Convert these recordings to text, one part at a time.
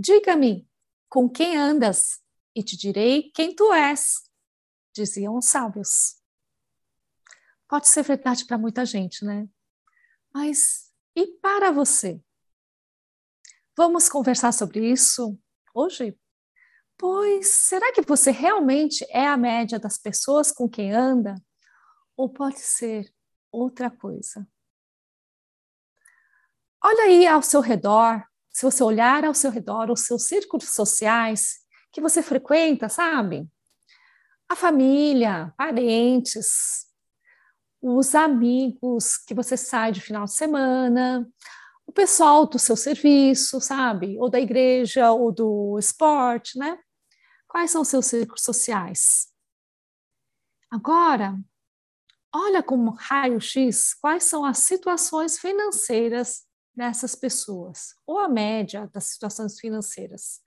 Diga-me, com quem andas, e te direi quem tu és, diziam os sábios. Pode ser verdade para muita gente, né? Mas e para você? Vamos conversar sobre isso hoje? Pois será que você realmente é a média das pessoas com quem anda? Ou pode ser outra coisa? Olha aí ao seu redor se você olhar ao seu redor, os seus círculos sociais que você frequenta, sabe? A família, parentes, os amigos que você sai de final de semana, o pessoal do seu serviço, sabe? Ou da igreja, ou do esporte, né? Quais são os seus círculos sociais? Agora, olha como raio-x quais são as situações financeiras dessas pessoas, ou a média das situações financeiras.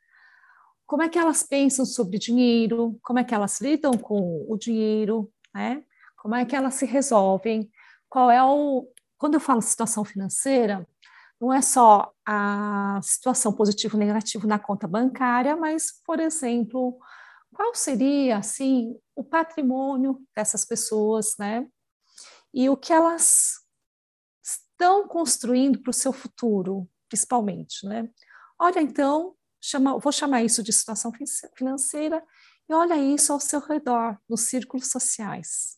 Como é que elas pensam sobre dinheiro, como é que elas lidam com o dinheiro, né? Como é que elas se resolvem, qual é o... Quando eu falo situação financeira, não é só a situação positivo ou negativo na conta bancária, mas, por exemplo, qual seria, assim, o patrimônio dessas pessoas, né? E o que elas estão construindo para o seu futuro, principalmente, né? Olha, então, chama, vou chamar isso de situação financeira e olha isso ao seu redor, nos círculos sociais.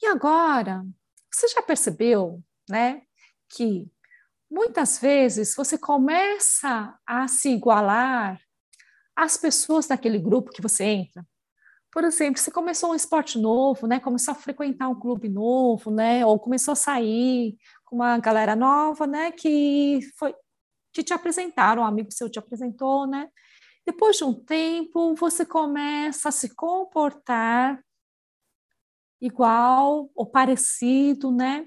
E agora, você já percebeu, né, que muitas vezes você começa a se igualar às pessoas daquele grupo que você entra? Por exemplo, você começou um esporte novo, né? Começou a frequentar um clube novo, né? Ou começou a sair com uma galera nova, né? Que foi que te apresentaram, um amigo seu te apresentou, né? Depois de um tempo, você começa a se comportar igual ou parecido, né?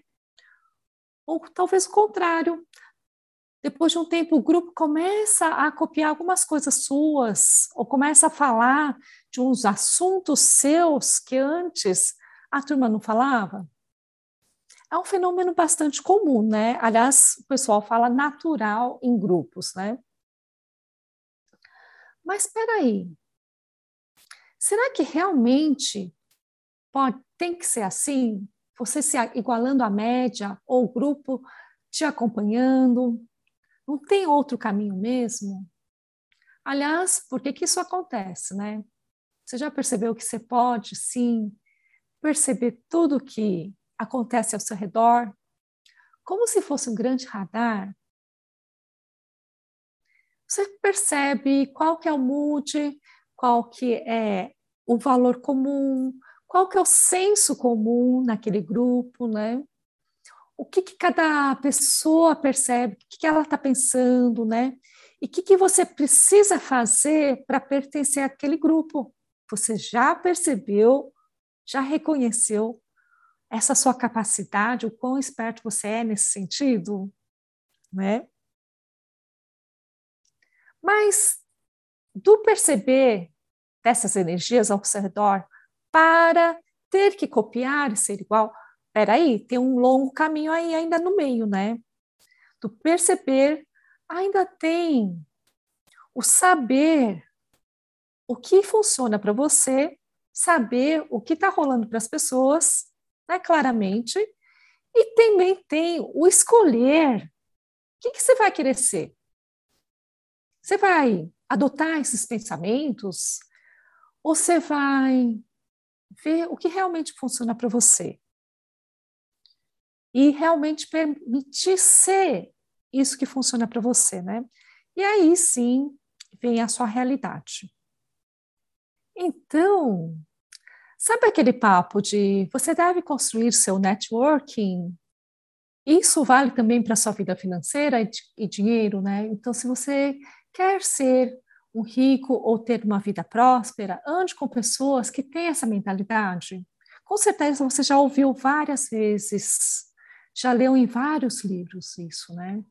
Ou talvez o contrário. Depois de um tempo, o grupo começa a copiar algumas coisas suas, ou começa a falar de uns assuntos seus que antes a turma não falava. É um fenômeno bastante comum, né? Aliás, o pessoal fala natural em grupos, né? Mas espera aí. Será que realmente pode, tem que ser assim? Você se igualando à média ou o grupo te acompanhando? Não tem outro caminho mesmo? Aliás, por que, que isso acontece, né? Você já percebeu que você pode, sim, perceber tudo que acontece ao seu redor, como se fosse um grande radar? Você percebe qual que é o mood, qual que é o valor comum, qual que é o senso comum naquele grupo, né? o que, que cada pessoa percebe, o que, que ela está pensando, né? E o que, que você precisa fazer para pertencer àquele grupo? Você já percebeu, já reconheceu essa sua capacidade, o quão esperto você é nesse sentido? Né? Mas do perceber dessas energias ao seu redor para ter que copiar e ser igual, peraí, tem um longo caminho aí ainda no meio, né? Do perceber, ainda tem o saber o que funciona para você, saber o que está rolando para as pessoas, né, claramente, e também tem o escolher. O que, que você vai querer ser? Você vai adotar esses pensamentos? Ou você vai ver o que realmente funciona para você? e realmente permitir ser isso que funciona para você, né? E aí sim vem a sua realidade. Então, sabe aquele papo de você deve construir seu networking isso vale também para sua vida financeira e, e dinheiro, né? Então, se você quer ser um rico ou ter uma vida próspera, ande com pessoas que têm essa mentalidade. Com certeza você já ouviu várias vezes, já leu em vários livros isso, né?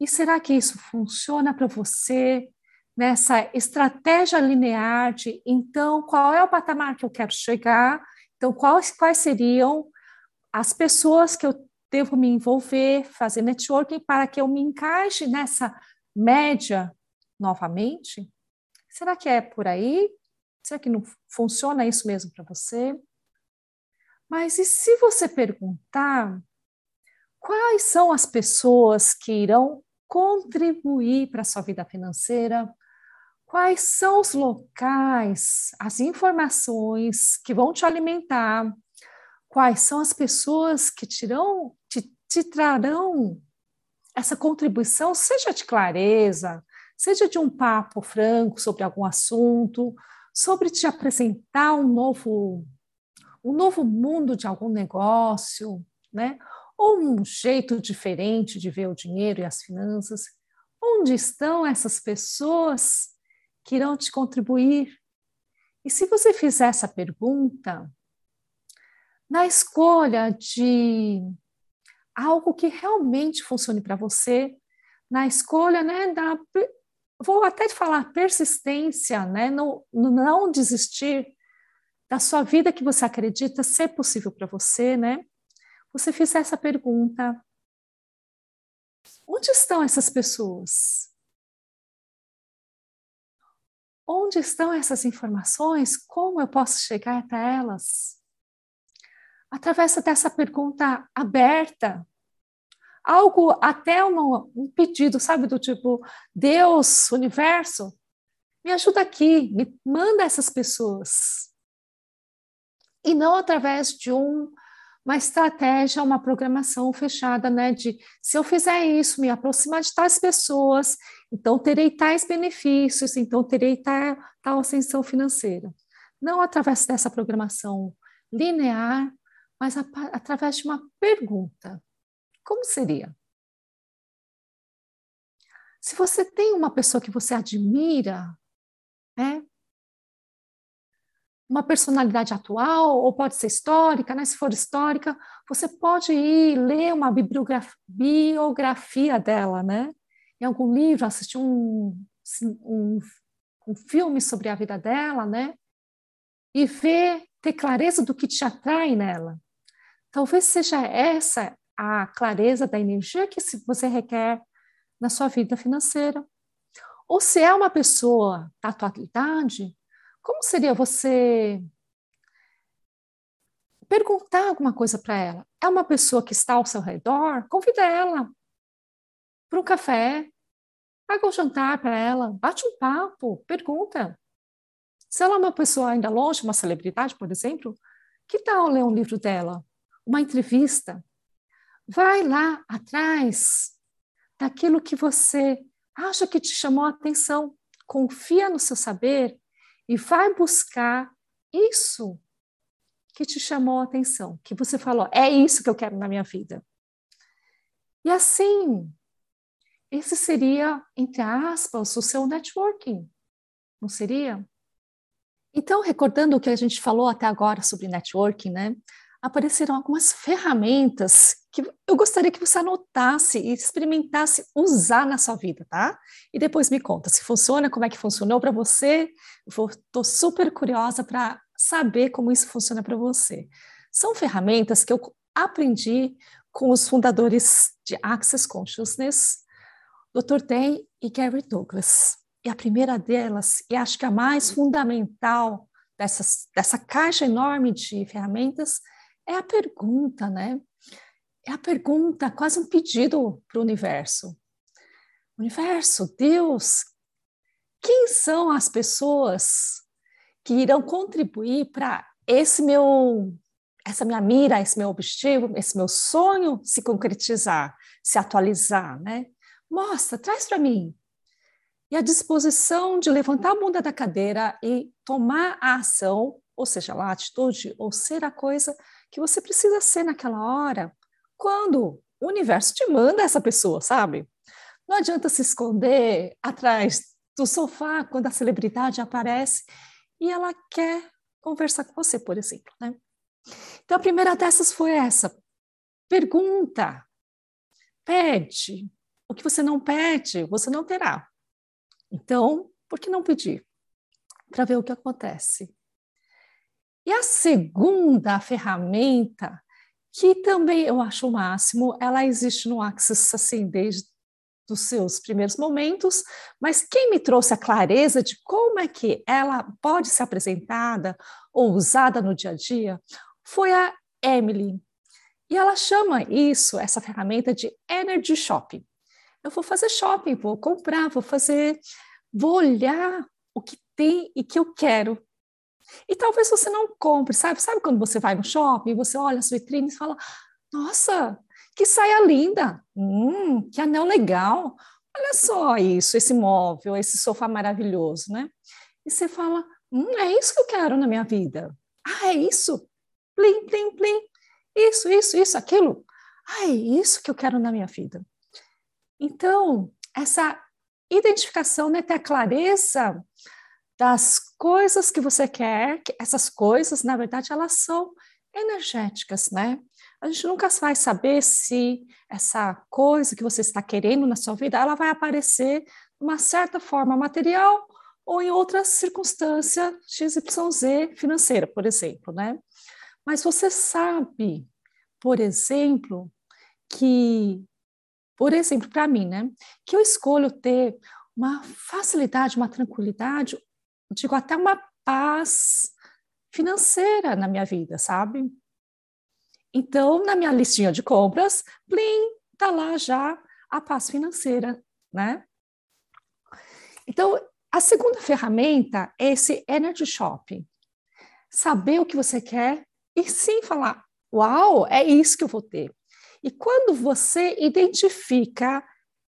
E será que isso funciona para você nessa estratégia linear de, então, qual é o patamar que eu quero chegar? Então, quais, quais seriam as pessoas que eu devo me envolver, fazer networking para que eu me encaixe nessa média novamente? Será que é por aí? Será que não funciona isso mesmo para você? Mas e se você perguntar quais são as pessoas que irão contribuir para a sua vida financeira? Quais são os locais, as informações que vão te alimentar, quais são as pessoas que tirão, te, te trarão essa contribuição, seja de clareza, seja de um papo franco sobre algum assunto, sobre te apresentar um novo, um novo mundo de algum negócio, né? Ou um jeito diferente de ver o dinheiro e as finanças. Onde estão essas pessoas que irão te contribuir? E se você fizer essa pergunta, na escolha de algo que realmente funcione para você, na escolha né, da. Vou até falar persistência, né, no, no não desistir da sua vida que você acredita ser possível para você, né? Você fizer essa pergunta: onde estão essas pessoas? Onde estão essas informações? Como eu posso chegar até elas? através dessa pergunta aberta, algo até um, um pedido, sabe, do tipo, Deus, universo, me ajuda aqui, me manda essas pessoas. E não através de um, uma estratégia, uma programação fechada, né? De se eu fizer isso, me aproximar de tais pessoas, então terei tais benefícios, então terei tal, tal ascensão financeira. Não através dessa programação linear, mas a, através de uma pergunta. Como seria? Se você tem uma pessoa que você admira, né? uma personalidade atual, ou pode ser histórica, né? se for histórica, você pode ir ler uma biografia dela, né? Em algum livro, assistir um, um, um filme sobre a vida dela, né? e ver, ter clareza do que te atrai nela. Talvez seja essa a clareza da energia que você requer na sua vida financeira. Ou se é uma pessoa da atualidade, como seria você perguntar alguma coisa para ela? É uma pessoa que está ao seu redor? Convida ela para um café, paga um jantar para ela, bate um papo, pergunta. Se ela é uma pessoa ainda longe, uma celebridade, por exemplo, que tal ler um livro dela? uma entrevista, vai lá atrás daquilo que você acha que te chamou a atenção, confia no seu saber e vai buscar isso que te chamou a atenção, que você falou, é isso que eu quero na minha vida. E assim, esse seria, entre aspas, o seu networking, não seria? Então, recordando o que a gente falou até agora sobre networking, né? apareceram algumas ferramentas que eu gostaria que você anotasse e experimentasse usar na sua vida, tá? E depois me conta se funciona, como é que funcionou para você. Estou super curiosa para saber como isso funciona para você. São ferramentas que eu aprendi com os fundadores de Access Consciousness, Dr. Dan e Gary Douglas. E a primeira delas, e acho que a mais fundamental dessas, dessa caixa enorme de ferramentas, é a pergunta, né? É a pergunta, quase um pedido para o universo. Universo, Deus, quem são as pessoas que irão contribuir para esse meu, essa minha mira, esse meu objetivo, esse meu sonho se concretizar, se atualizar, né? Mostra, traz para mim. E a disposição de levantar a bunda da cadeira e tomar a ação, ou seja, a atitude, ou ser a coisa que você precisa ser naquela hora, quando o universo te manda essa pessoa, sabe? Não adianta se esconder atrás do sofá quando a celebridade aparece e ela quer conversar com você, por exemplo, né? Então, a primeira dessas foi essa. Pergunta, pede. O que você não pede, você não terá. Então, por que não pedir? Para ver o que acontece. E a segunda ferramenta, que também eu acho o máximo, ela existe no Axis assim desde os seus primeiros momentos, mas quem me trouxe a clareza de como é que ela pode ser apresentada ou usada no dia a dia foi a Emily. E ela chama isso, essa ferramenta de energy shopping. Eu vou fazer shopping, vou comprar, vou fazer, vou olhar o que tem e que eu quero. E talvez você não compre, sabe? Sabe quando você vai no shopping, você olha as vitrines e fala: Nossa, que saia linda! Hum, que anel legal! Olha só isso, esse móvel, esse sofá maravilhoso, né? E você fala: Hum, é isso que eu quero na minha vida. Ah, é isso? Plim, plim, plim. Isso, isso, isso, aquilo. Ah, é isso que eu quero na minha vida. Então, essa identificação, né, ter a clareza das coisas que você quer, que essas coisas, na verdade, elas são energéticas, né? A gente nunca vai saber se essa coisa que você está querendo na sua vida, ela vai aparecer de uma certa forma material ou em outra circunstância XYZ financeira, por exemplo, né? Mas você sabe, por exemplo, que, por exemplo, para mim, né, que eu escolho ter uma facilidade, uma tranquilidade, digo até uma paz financeira na minha vida, sabe? Então, na minha listinha de compras, plim, tá lá já a paz financeira, né? Então, a segunda ferramenta é esse Energy Shopping. Saber o que você quer e sim falar: Uau, é isso que eu vou ter. E quando você identifica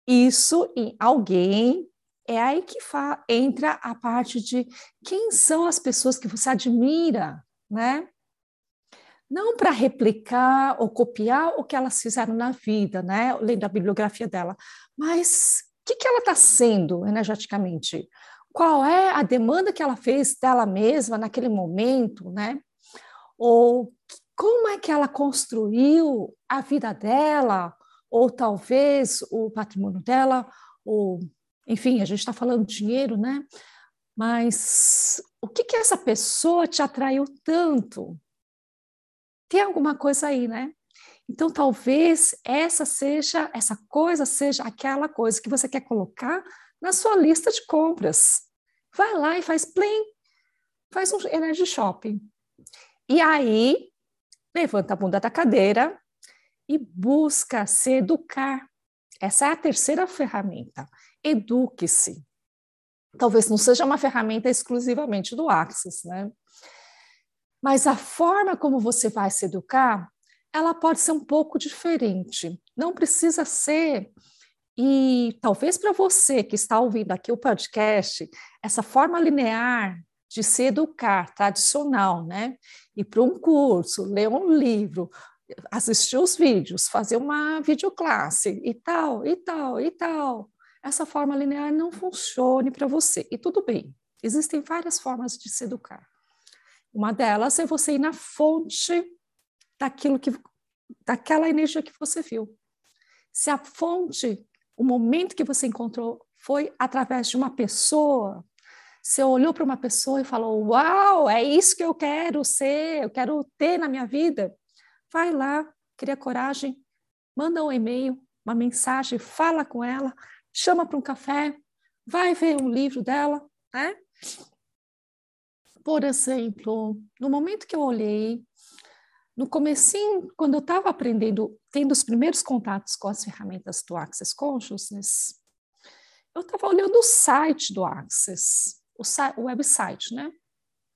isso em alguém, é aí que entra a parte de quem são as pessoas que você admira, né? Não para replicar ou copiar o que elas fizeram na vida, né? Lendo a bibliografia dela, mas o que, que ela está sendo energeticamente? Qual é a demanda que ela fez dela mesma naquele momento, né? Ou como é que ela construiu a vida dela, ou talvez o patrimônio dela, ou enfim, a gente está falando de dinheiro, né? Mas o que que essa pessoa te atraiu tanto? Tem alguma coisa aí, né? Então, talvez essa seja, essa coisa seja aquela coisa que você quer colocar na sua lista de compras. Vai lá e faz plim, faz um energy shopping. E aí, levanta a bunda da cadeira e busca se educar. Essa é a terceira ferramenta. Eduque-se. Talvez não seja uma ferramenta exclusivamente do Axis, né? Mas a forma como você vai se educar, ela pode ser um pouco diferente. Não precisa ser e talvez para você que está ouvindo aqui o podcast, essa forma linear de se educar tradicional, né? Ir para um curso, ler um livro, assistir os vídeos, fazer uma videoclasse e tal, e tal, e tal. Essa forma linear não funcione para você. E tudo bem, existem várias formas de se educar. Uma delas é você ir na fonte daquilo que daquela energia que você viu. Se a fonte, o momento que você encontrou foi através de uma pessoa, você olhou para uma pessoa e falou: Uau, é isso que eu quero ser, eu quero ter na minha vida. Vai lá, cria coragem, manda um e-mail, uma mensagem, fala com ela, chama para um café, vai ver um livro dela, né? Por exemplo, no momento que eu olhei, no comecinho, quando eu estava aprendendo, tendo os primeiros contatos com as ferramentas do Access Consciousness, eu estava olhando o site do Access o, website, né?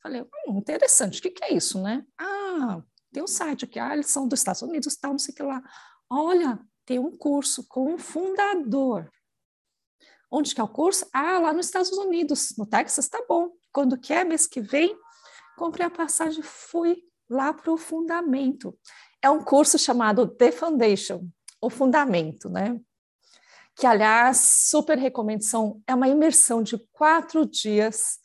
Falei, hum, interessante, o que, que é isso, né? Ah, tem um site aqui, ah, eles são dos Estados Unidos, tal, não sei o que lá. Olha, tem um curso com um fundador. Onde que é o curso? Ah, lá nos Estados Unidos, no Texas, tá bom. Quando que é, mês que vem, comprei a passagem, fui lá para o fundamento. é um curso chamado The Foundation, o Fundamento, né? Que, aliás, super recomendo, são, é uma imersão de quatro dias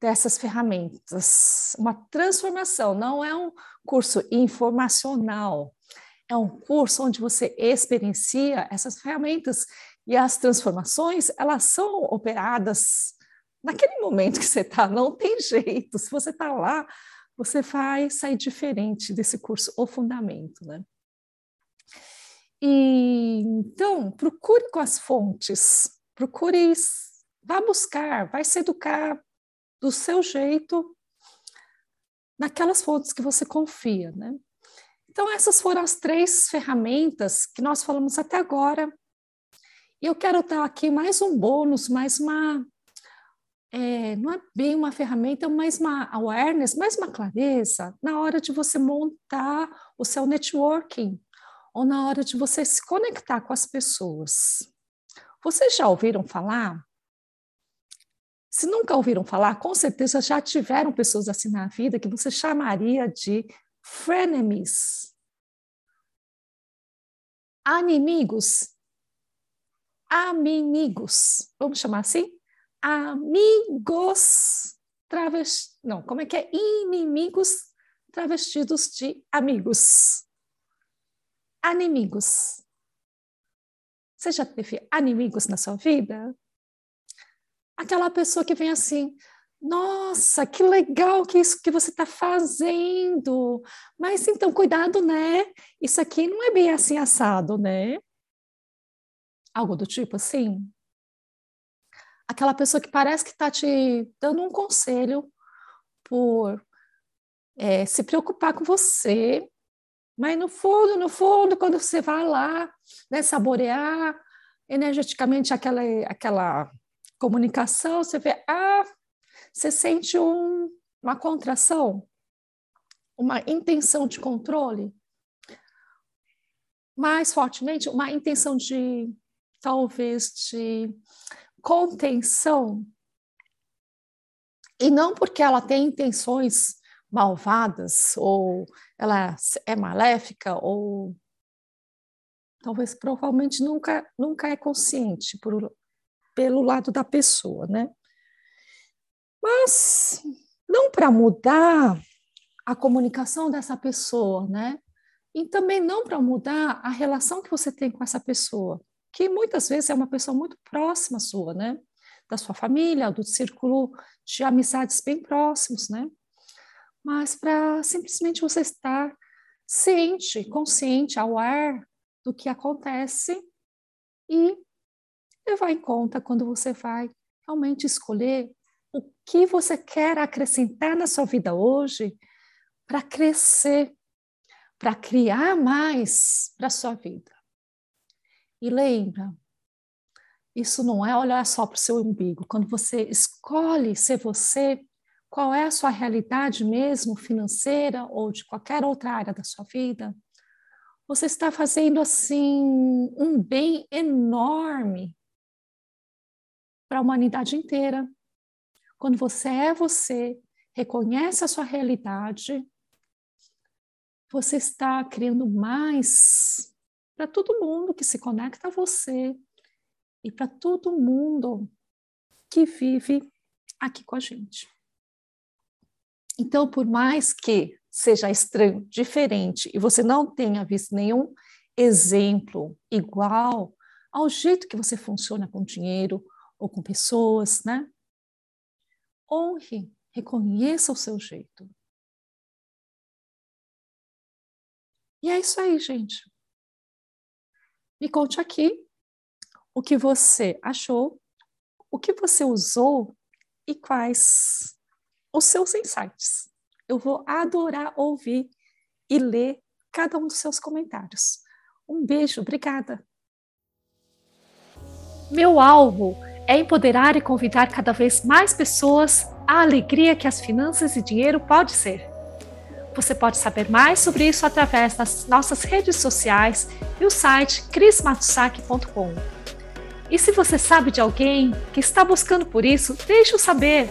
dessas ferramentas, uma transformação, não é um curso informacional, é um curso onde você experiencia essas ferramentas e as transformações, elas são operadas naquele momento que você está, não tem jeito. Se você está lá, você vai sair diferente desse curso, o fundamento, né? E, então, procure com as fontes, procure, vá buscar, vai se educar do seu jeito naquelas fontes que você confia, né? Então, essas foram as três ferramentas que nós falamos até agora. E eu quero dar aqui mais um bônus, mais uma. É, não é bem uma ferramenta, mais uma awareness, mais uma clareza na hora de você montar o seu networking ou na hora de você se conectar com as pessoas. Vocês já ouviram falar? Se nunca ouviram falar, com certeza já tiveram pessoas assim na vida que você chamaria de frenemies. Animigos. Amigos. Vamos chamar assim? Amigos. Não, como é que é? Inimigos travestidos de amigos. Animigos. Você já teve inimigos na sua vida? Aquela pessoa que vem assim, nossa, que legal que isso que você está fazendo. Mas então, cuidado, né? Isso aqui não é bem assim assado, né? Algo do tipo assim. Aquela pessoa que parece que está te dando um conselho por é, se preocupar com você, mas no fundo, no fundo, quando você vai lá, né, saborear energeticamente aquela, aquela comunicação, você vê, ah, você sente um, uma contração, uma intenção de controle, mais fortemente, uma intenção de, talvez, de contenção. E não porque ela tem intenções malvadas, ou ela é maléfica, ou talvez provavelmente nunca, nunca é consciente por, pelo lado da pessoa, né? Mas não para mudar a comunicação dessa pessoa, né? E também não para mudar a relação que você tem com essa pessoa, que muitas vezes é uma pessoa muito próxima sua, né? Da sua família, do círculo de amizades bem próximos, né? Mas para simplesmente você estar ciente, consciente, ao ar do que acontece e levar em conta quando você vai realmente escolher o que você quer acrescentar na sua vida hoje para crescer, para criar mais para a sua vida. E lembra, isso não é olhar só para o seu umbigo. Quando você escolhe ser você, qual é a sua realidade mesmo, financeira ou de qualquer outra área da sua vida, você está fazendo assim um bem enorme para a humanidade inteira. Quando você é você, reconhece a sua realidade, você está criando mais para todo mundo que se conecta a você e para todo mundo que vive aqui com a gente. Então, por mais que seja estranho, diferente, e você não tenha visto nenhum exemplo igual ao jeito que você funciona com dinheiro ou com pessoas, né? honre, reconheça o seu jeito. E é isso aí, gente. Me conte aqui o que você achou, o que você usou e quais os seus insights. Eu vou adorar ouvir e ler cada um dos seus comentários. Um beijo, obrigada. Meu alvo é empoderar e convidar cada vez mais pessoas à alegria que as finanças e dinheiro pode ser. Você pode saber mais sobre isso através das nossas redes sociais e o site crismatsaki.com. E se você sabe de alguém que está buscando por isso, deixe-o saber.